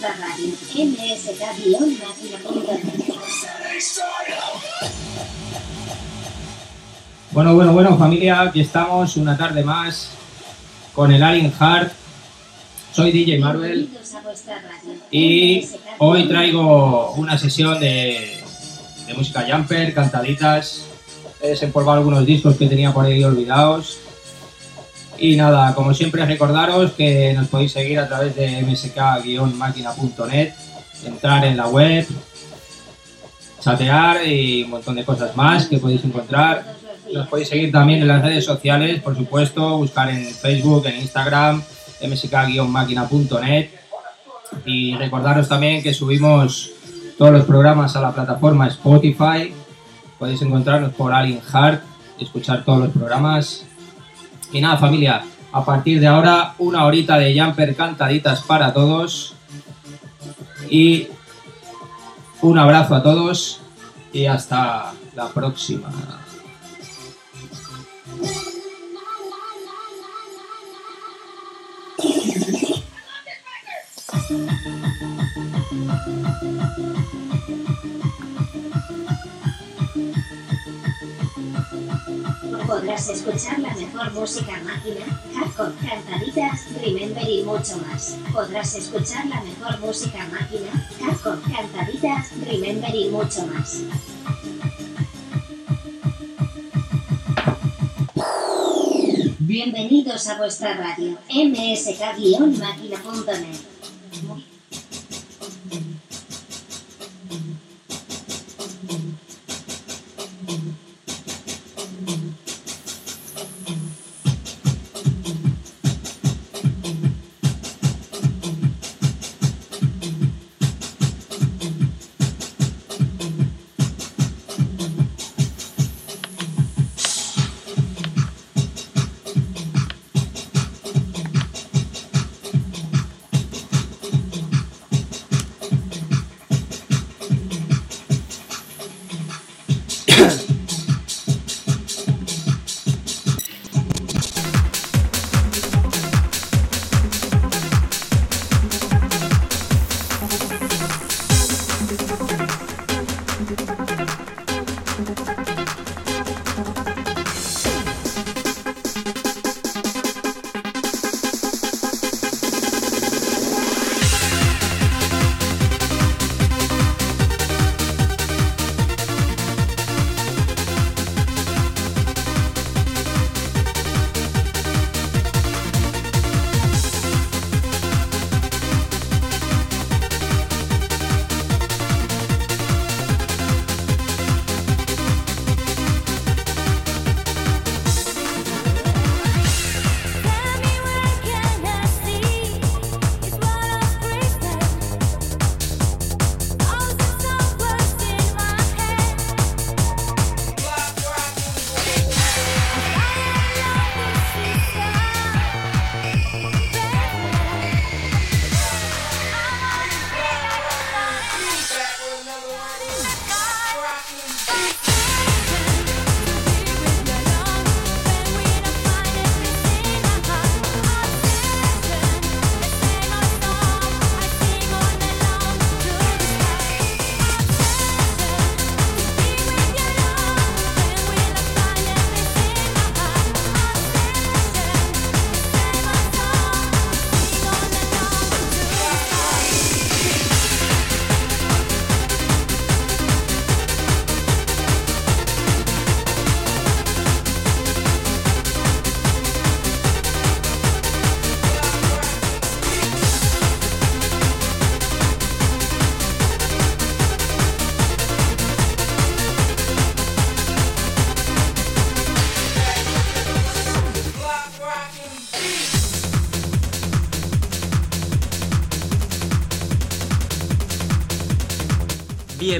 Bienvenidos a vuestra radio. Bueno, bueno, bueno, familia, aquí estamos una tarde más con el Alien Heart. Soy DJ Marvel y hoy traigo una sesión de, de música jumper, cantaditas. He desempolvado algunos discos que tenía por ahí olvidados. Y nada, como siempre recordaros que nos podéis seguir a través de msk-máquina.net, entrar en la web, chatear y un montón de cosas más que podéis encontrar. Nos podéis seguir también en las redes sociales, por supuesto, buscar en Facebook, en Instagram, msk-máquina.net y recordaros también que subimos todos los programas a la plataforma Spotify. Podéis encontrarnos por Alien Heart escuchar todos los programas. Y nada, familia, a partir de ahora, una horita de jumper cantaditas para todos. Y un abrazo a todos y hasta la próxima. Podrás escuchar la mejor música máquina, hardcore, cantaditas, remember y mucho más. Podrás escuchar la mejor música máquina, hardcore, cantaditas, remember y mucho más. Bienvenidos a vuestra radio, msk-máquina.net.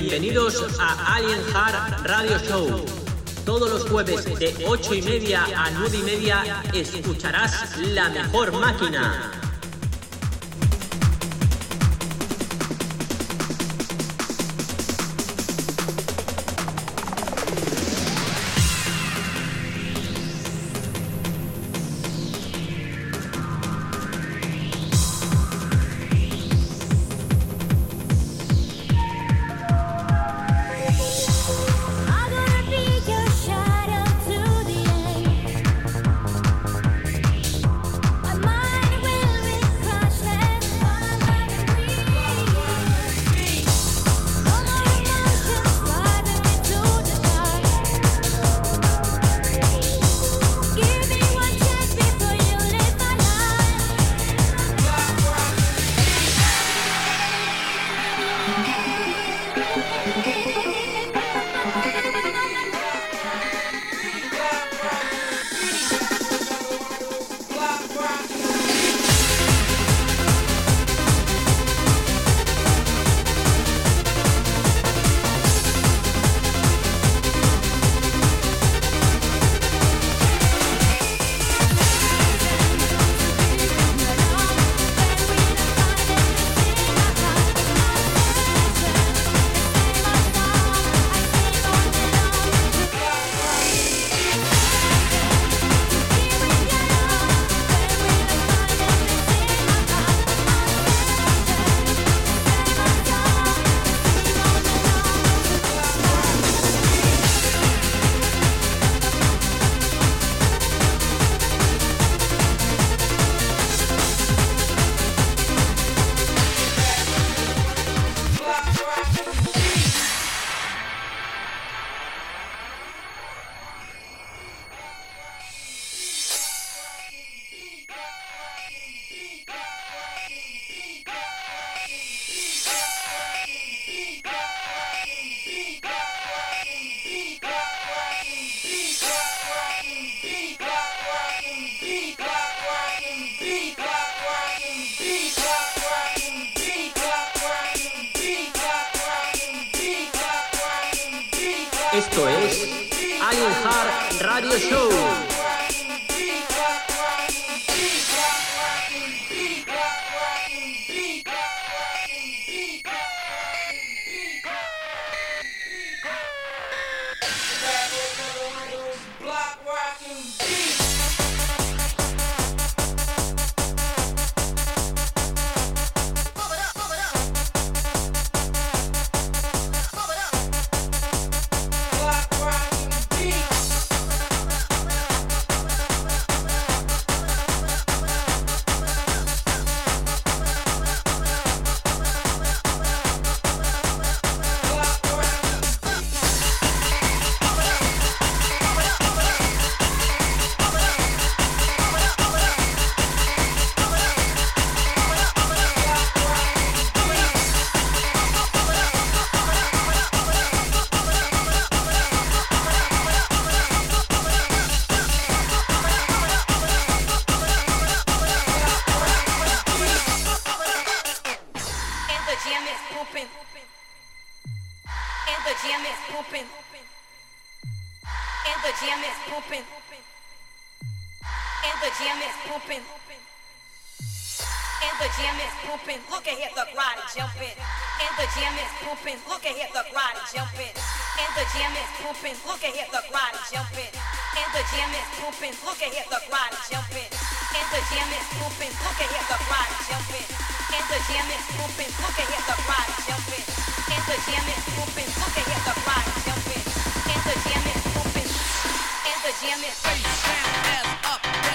Bienvenidos a Alien Heart Radio Show. Todos los jueves de 8 y media a 9 y media escucharás la mejor máquina. Esto es Alien Hard Radio Show. Look at here, the crowd jumping. And the jam is pooping. Look at here, the crowd jumping. And the jam is pooping. Look at here, the crowd jumping. And the jam is pooping. And the jam is pooping. Face down, ass up.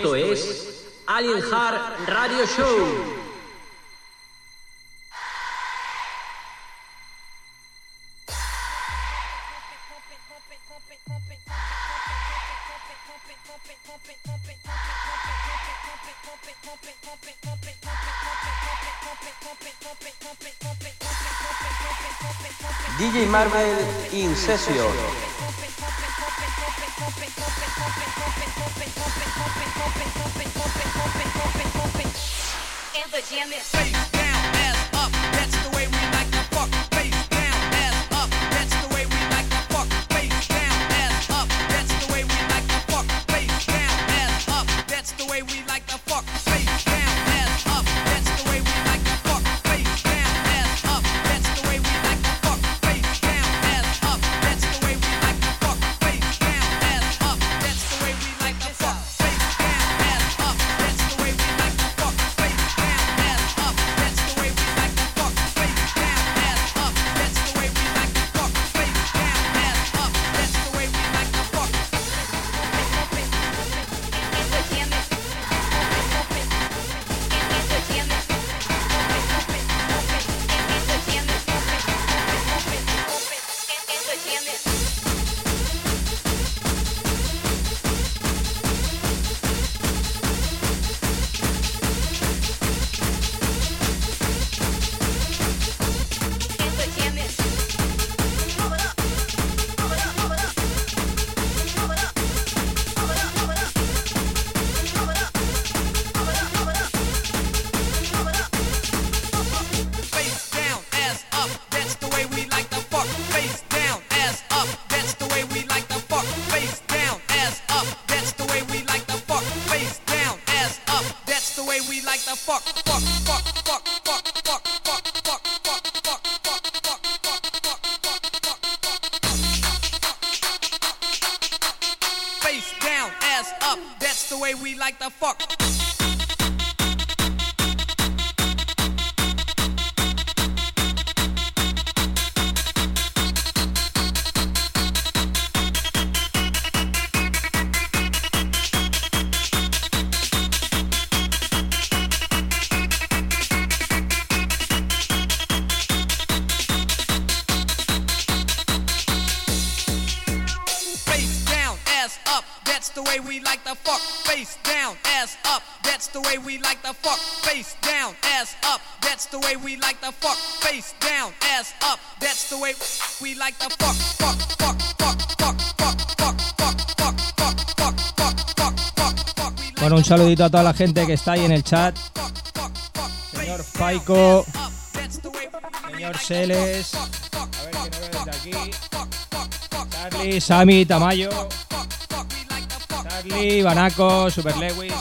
Esto es Alien Hard Radio Show. DJ Marvel Incesio. And face down, ass up. That's the way we like to fuck. like the fuck, fuck, fuck, fuck, fuck, fuck, fuck, fuck, fuck, fuck, fuck, fuck, fuck, fuck, fuck, fuck, fuck. Face down, ass up. That's the way we like the fuck. saludito a toda la gente que está ahí en el chat. Señor Faico, señor Seles, a ver quién no desde aquí. Charlie, Sami, Tamayo, Charlie, Banaco, Super Lewis,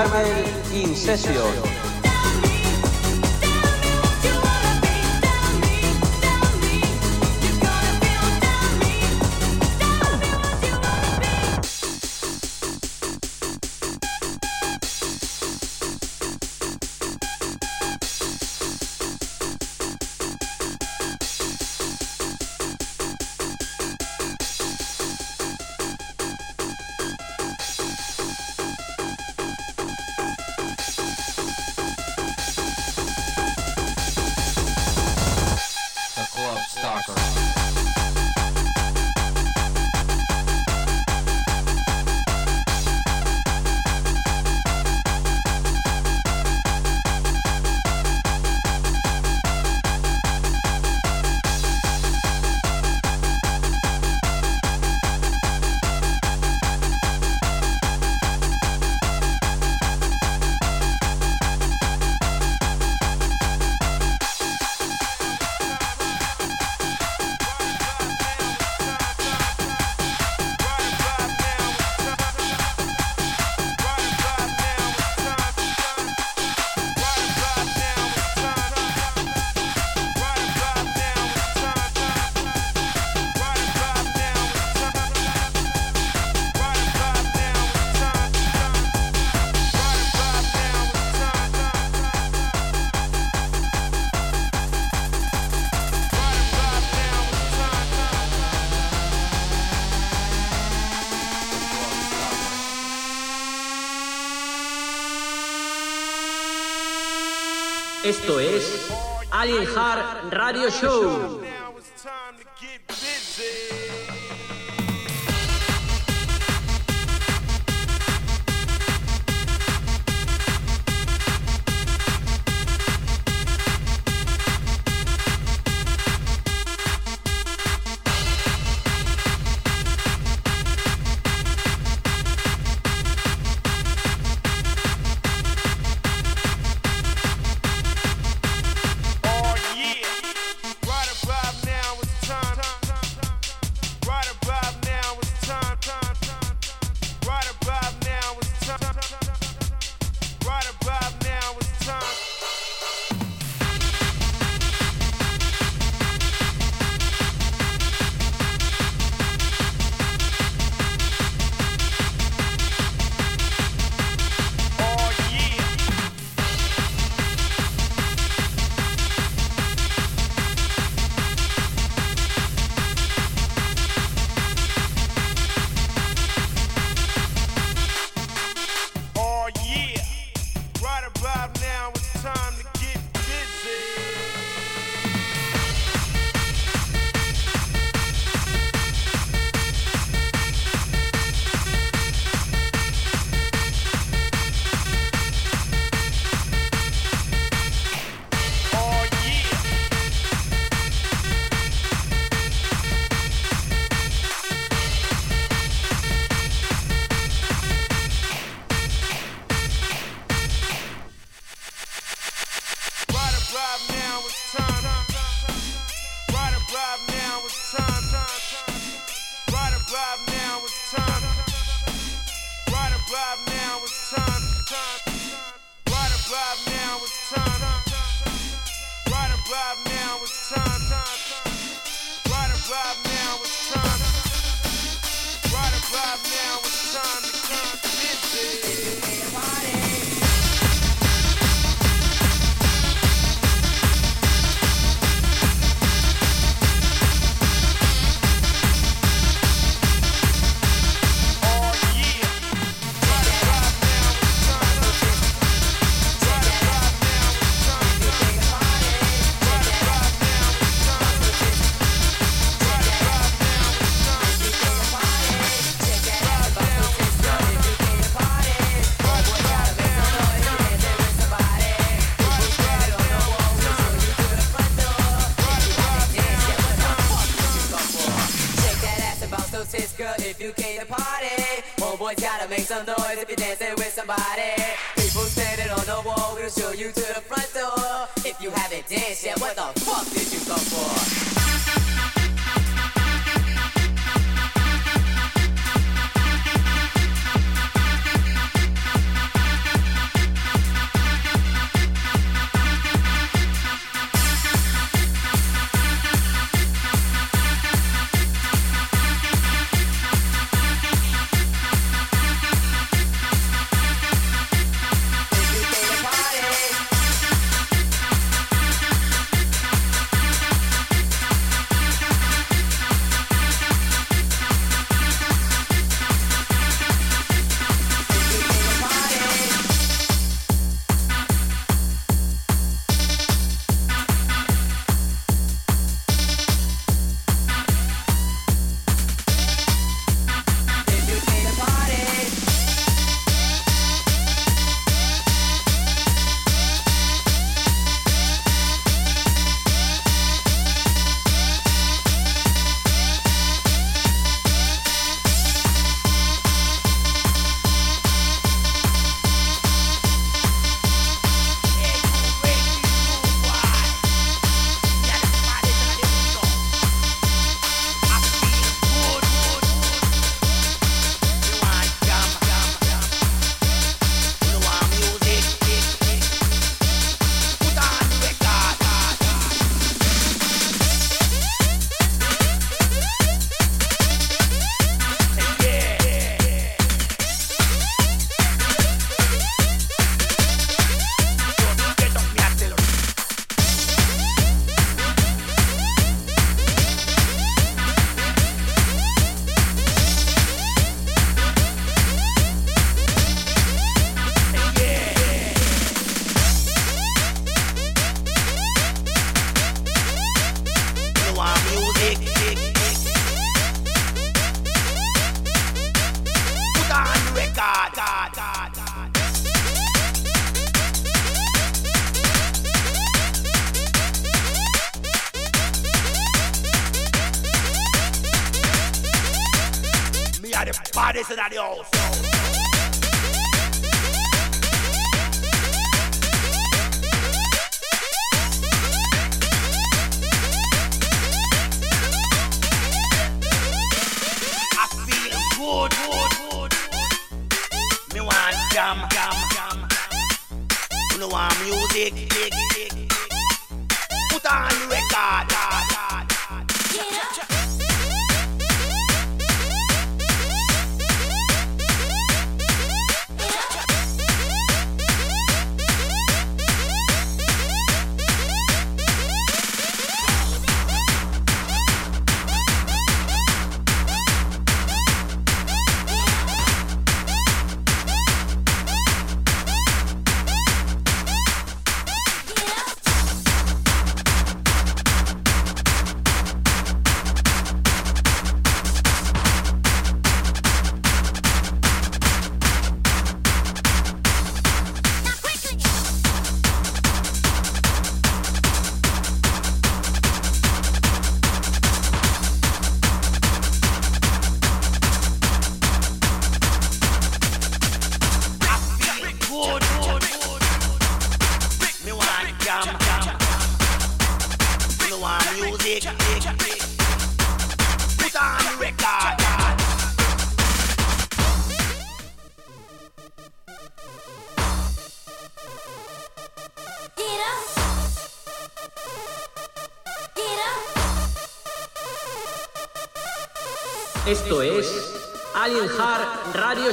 arma. Esto es Alien Heart Radio Show. are the baddest in the house. jam, jam, jam. You I'm music. Put on the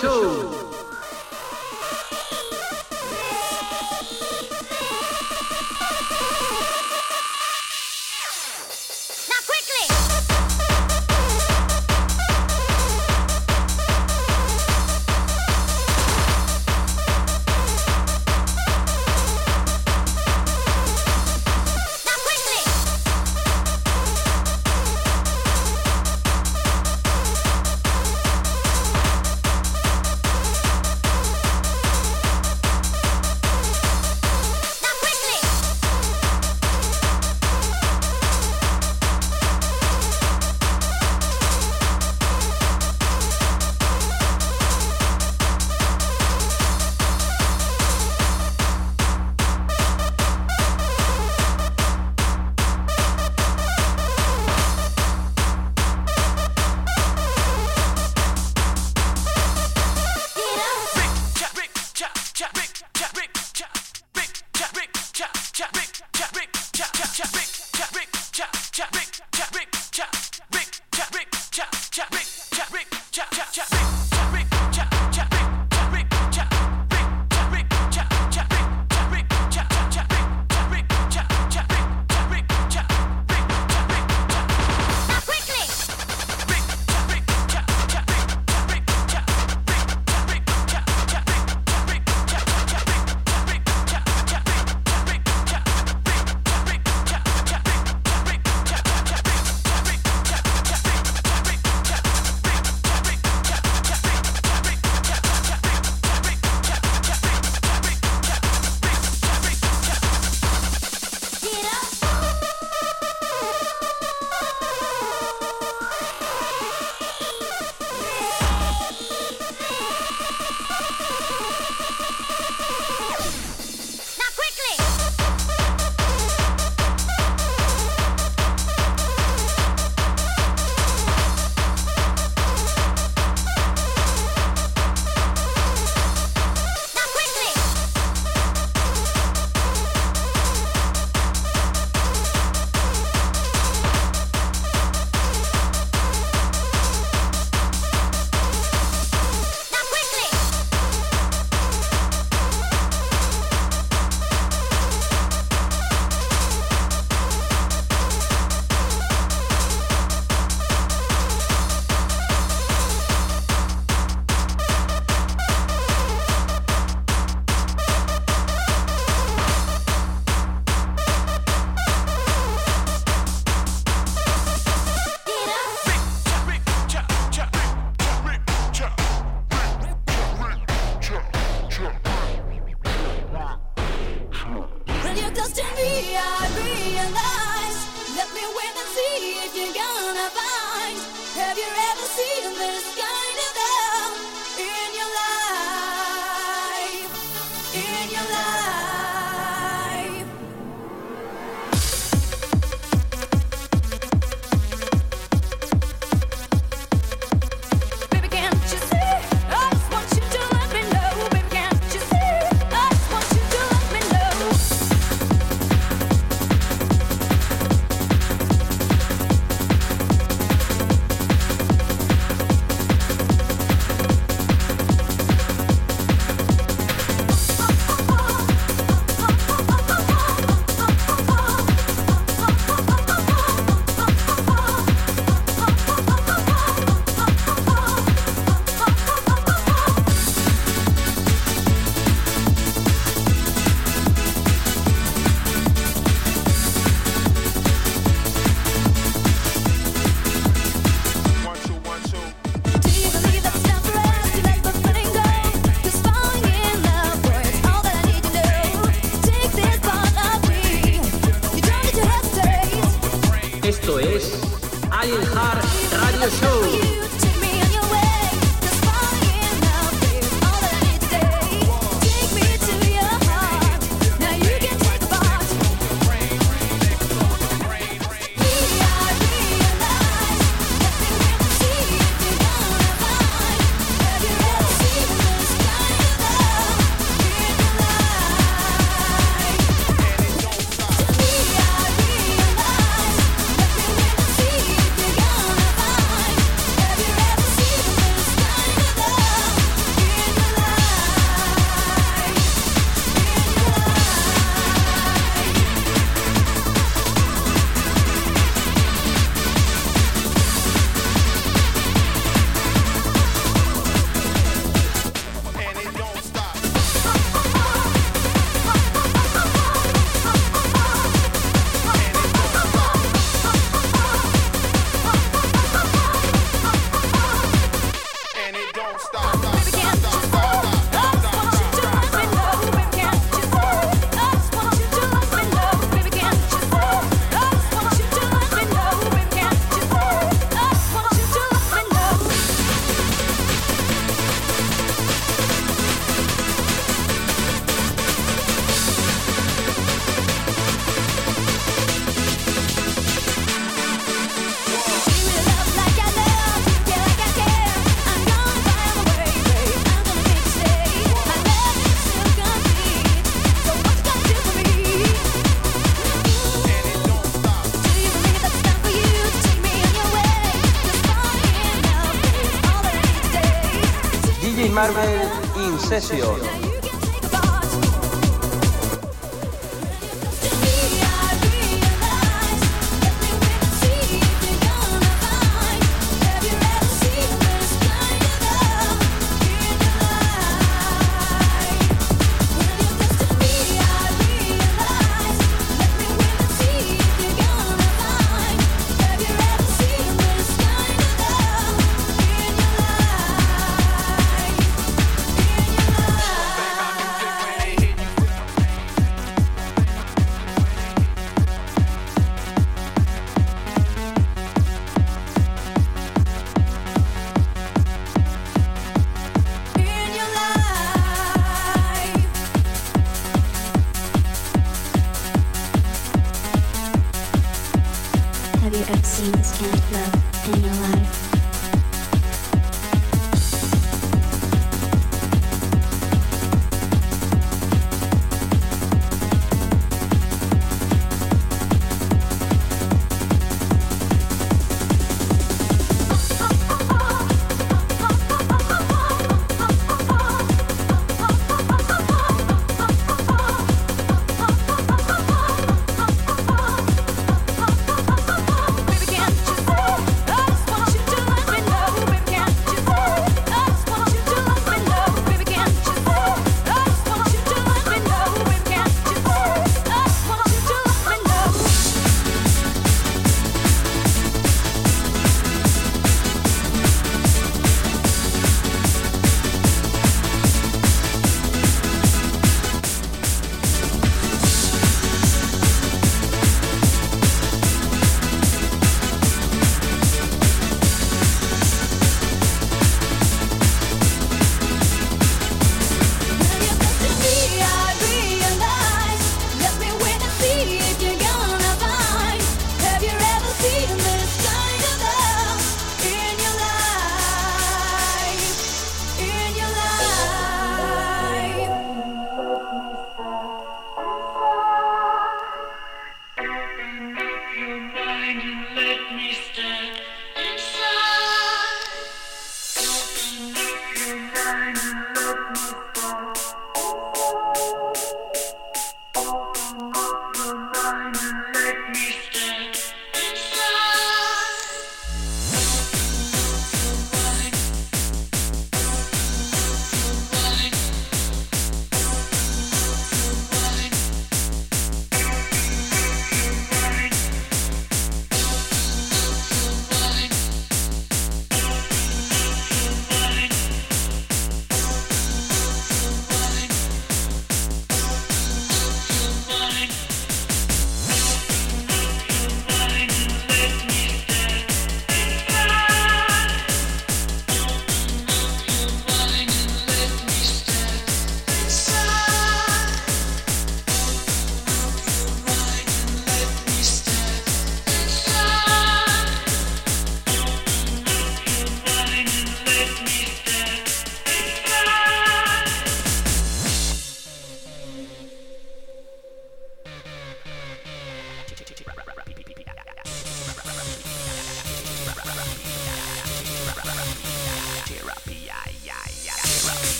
show. Session.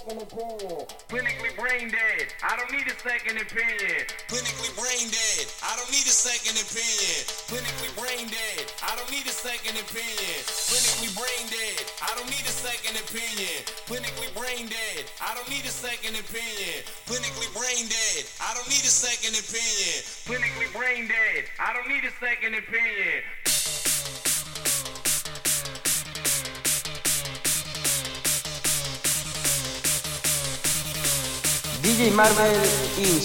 Second opinion. Clinically brain dead. I don't need a second opinion. Clinically brain dead. I don't need a second opinion. Clinically brain dead. I don't need a second opinion. Clinically brain dead. I don't need a second opinion. Clinically brain dead. I don't need a second opinion. Clinically brain dead. I don't need a second opinion. Clinically brain dead. I don't need a second opinion. DJ Marvel in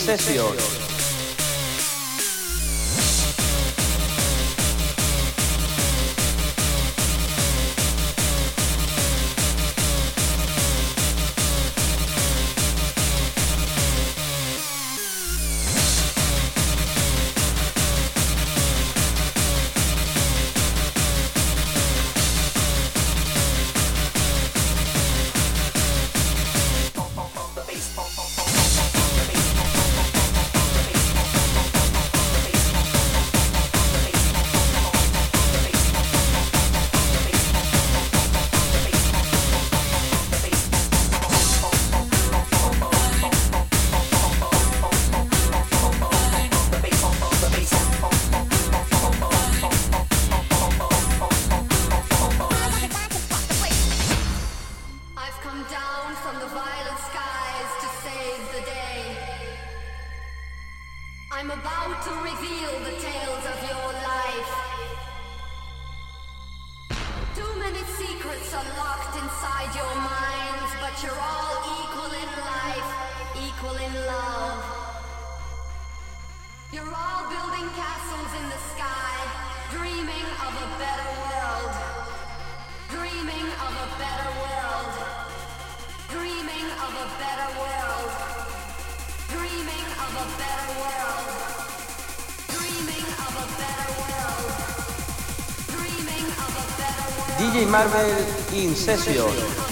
you're all equal in life, equal in love. You're all building castles in the sky, dreaming of a better world. Dreaming of a better world. Dreaming of a better world. Dreaming of a better world. Dreaming of a better world. Dreaming of a better world. DJ Marvel in Session.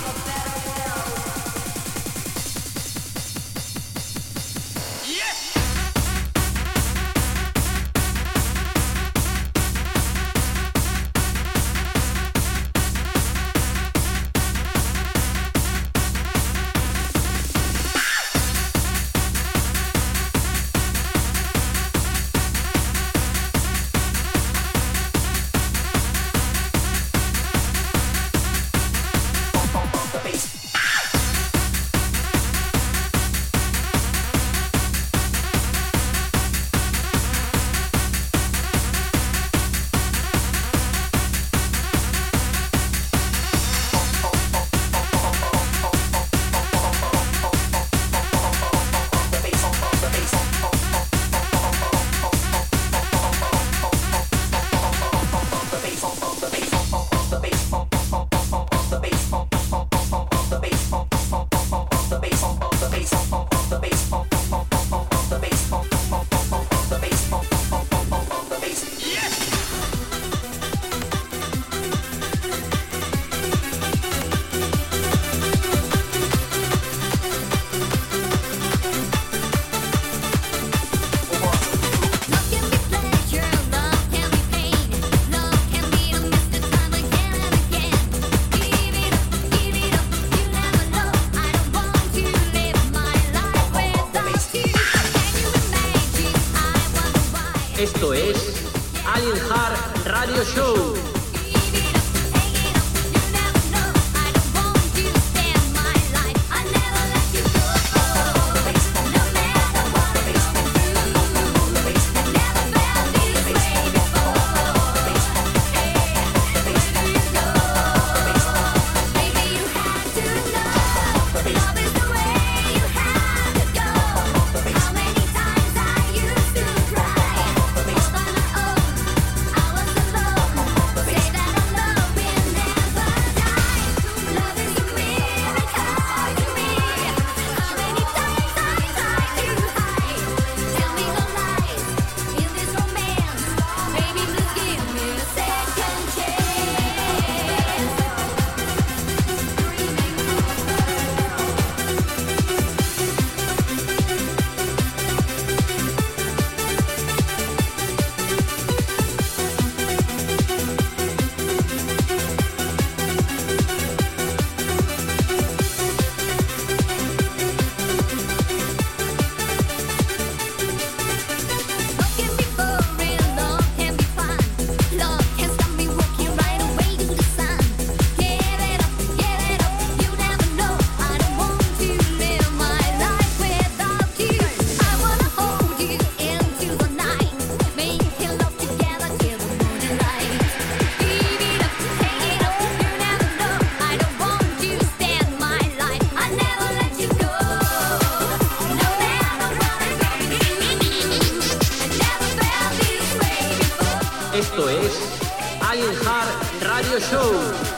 Radio Show.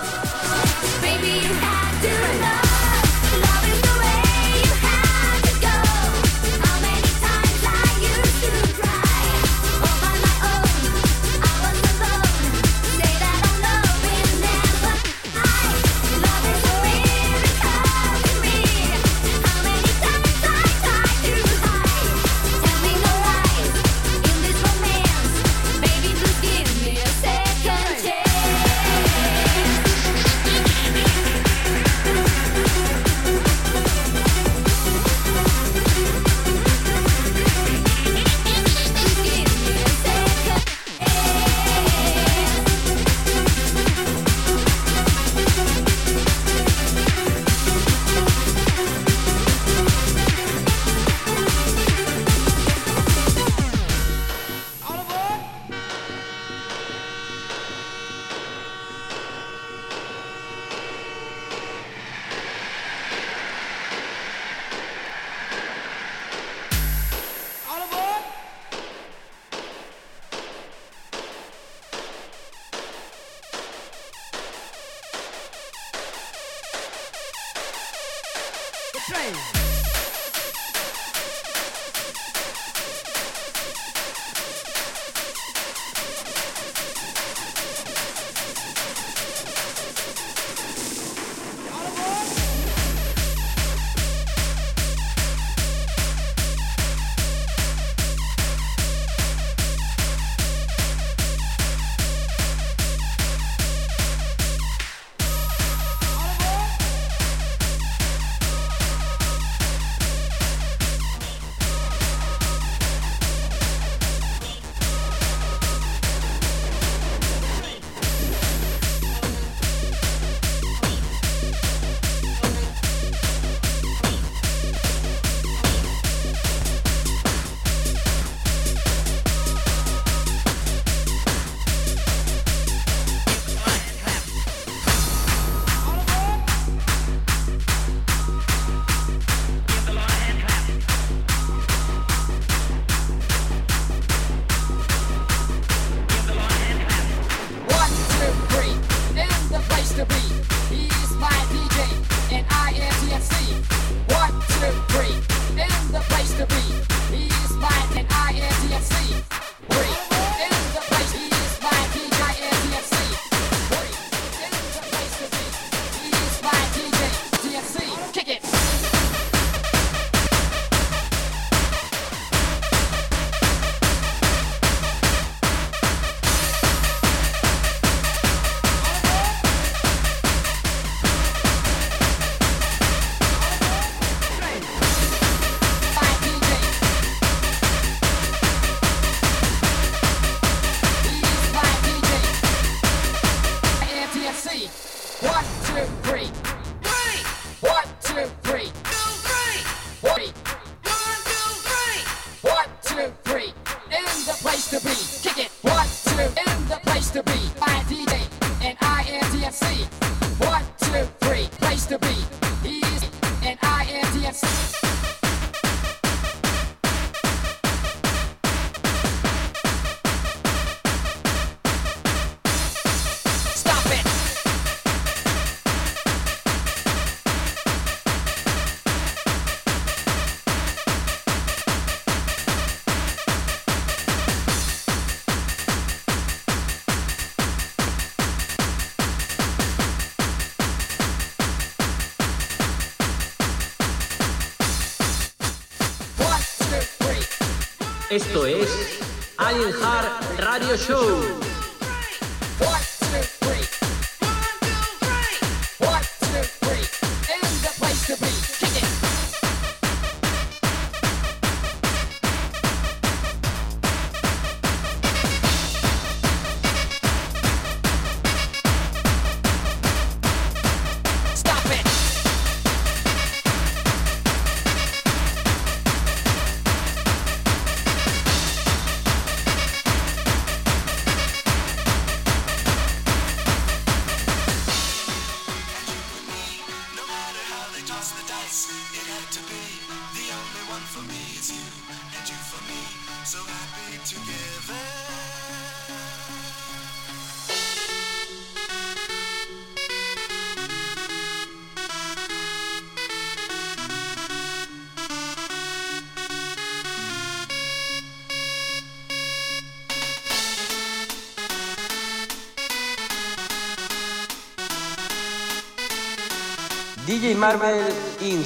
Esto es Alien Heart Radio Show. Marvel In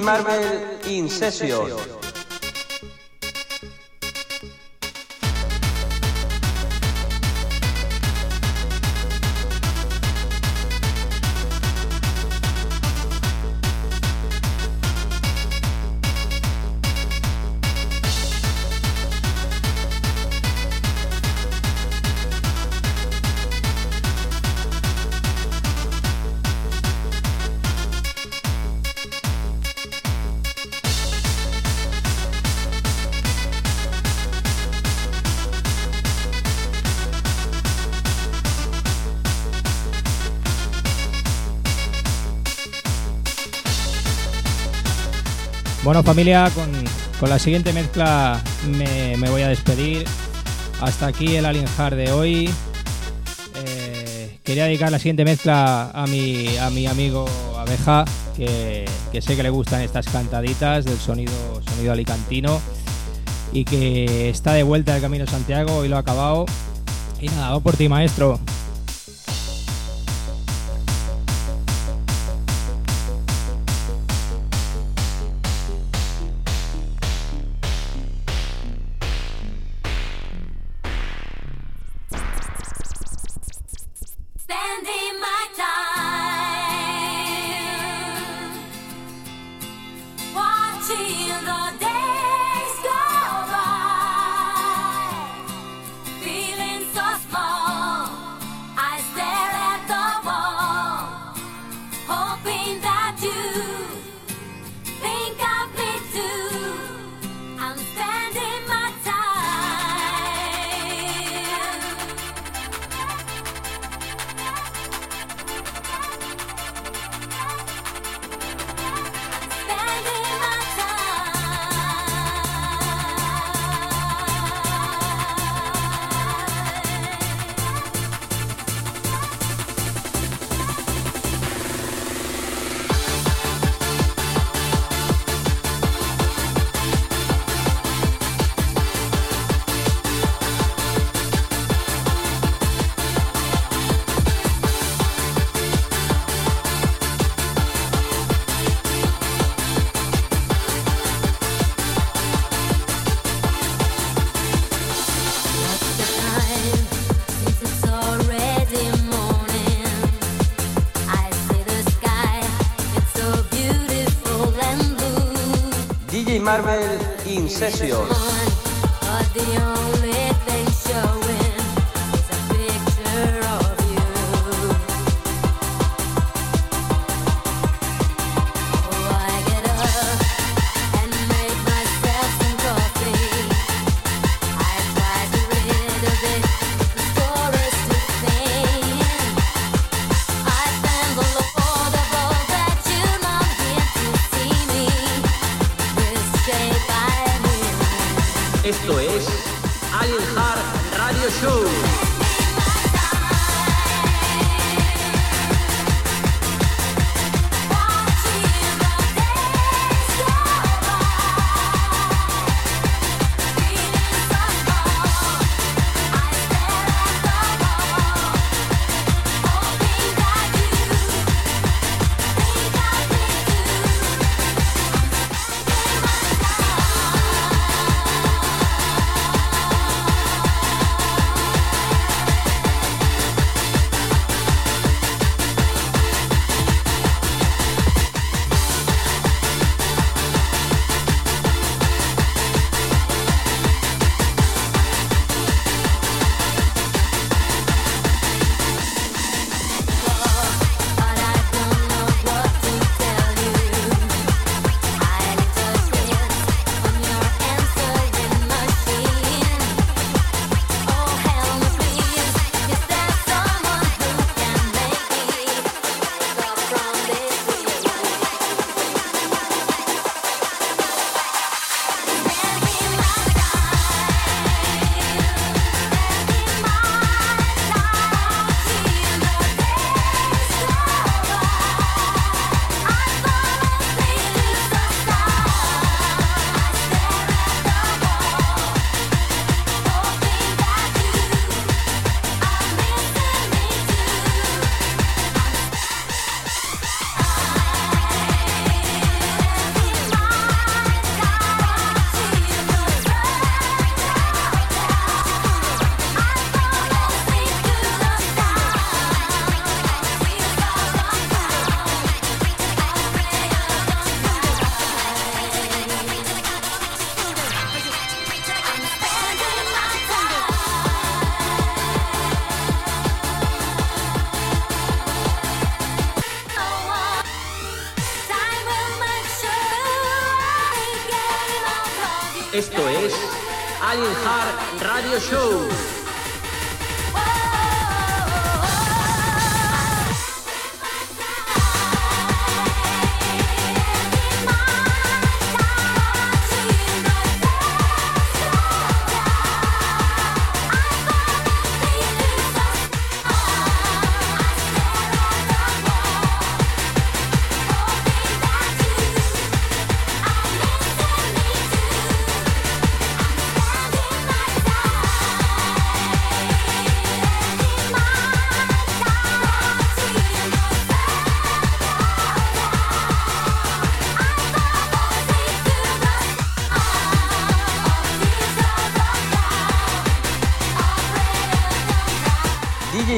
Marvel Incession. Bueno familia, con, con la siguiente mezcla me, me, voy a despedir. Hasta aquí el Alien Hard de hoy. Eh, quería dedicar la siguiente mezcla a mi, a mi amigo Abeja, que, que, sé que le gustan estas cantaditas del sonido, sonido alicantino y que está de vuelta del Camino Santiago y lo ha acabado. Y nada, va por ti maestro. Marvel Incessions.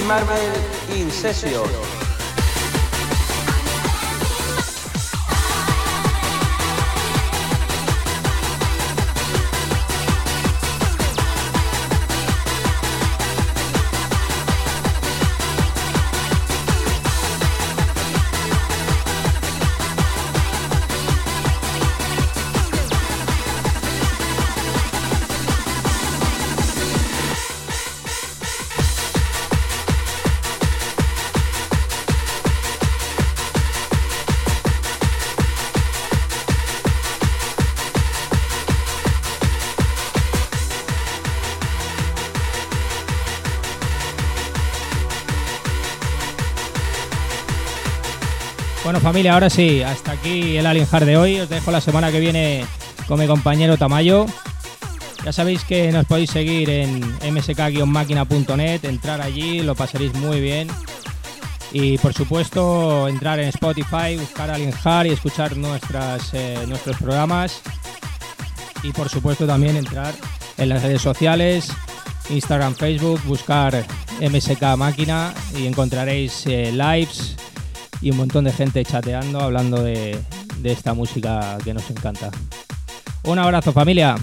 Marvel in familia, ahora sí, hasta aquí el Alien de hoy. Os dejo la semana que viene con mi compañero Tamayo. Ya sabéis que nos podéis seguir en msk-máquina.net, entrar allí, lo pasaréis muy bien. Y por supuesto, entrar en Spotify, buscar Alien y escuchar nuestras, eh, nuestros programas. Y por supuesto también entrar en las redes sociales, Instagram, Facebook, buscar MSK Máquina y encontraréis eh, lives y un montón de gente chateando, hablando de, esta música que nos encanta. Un abrazo familia.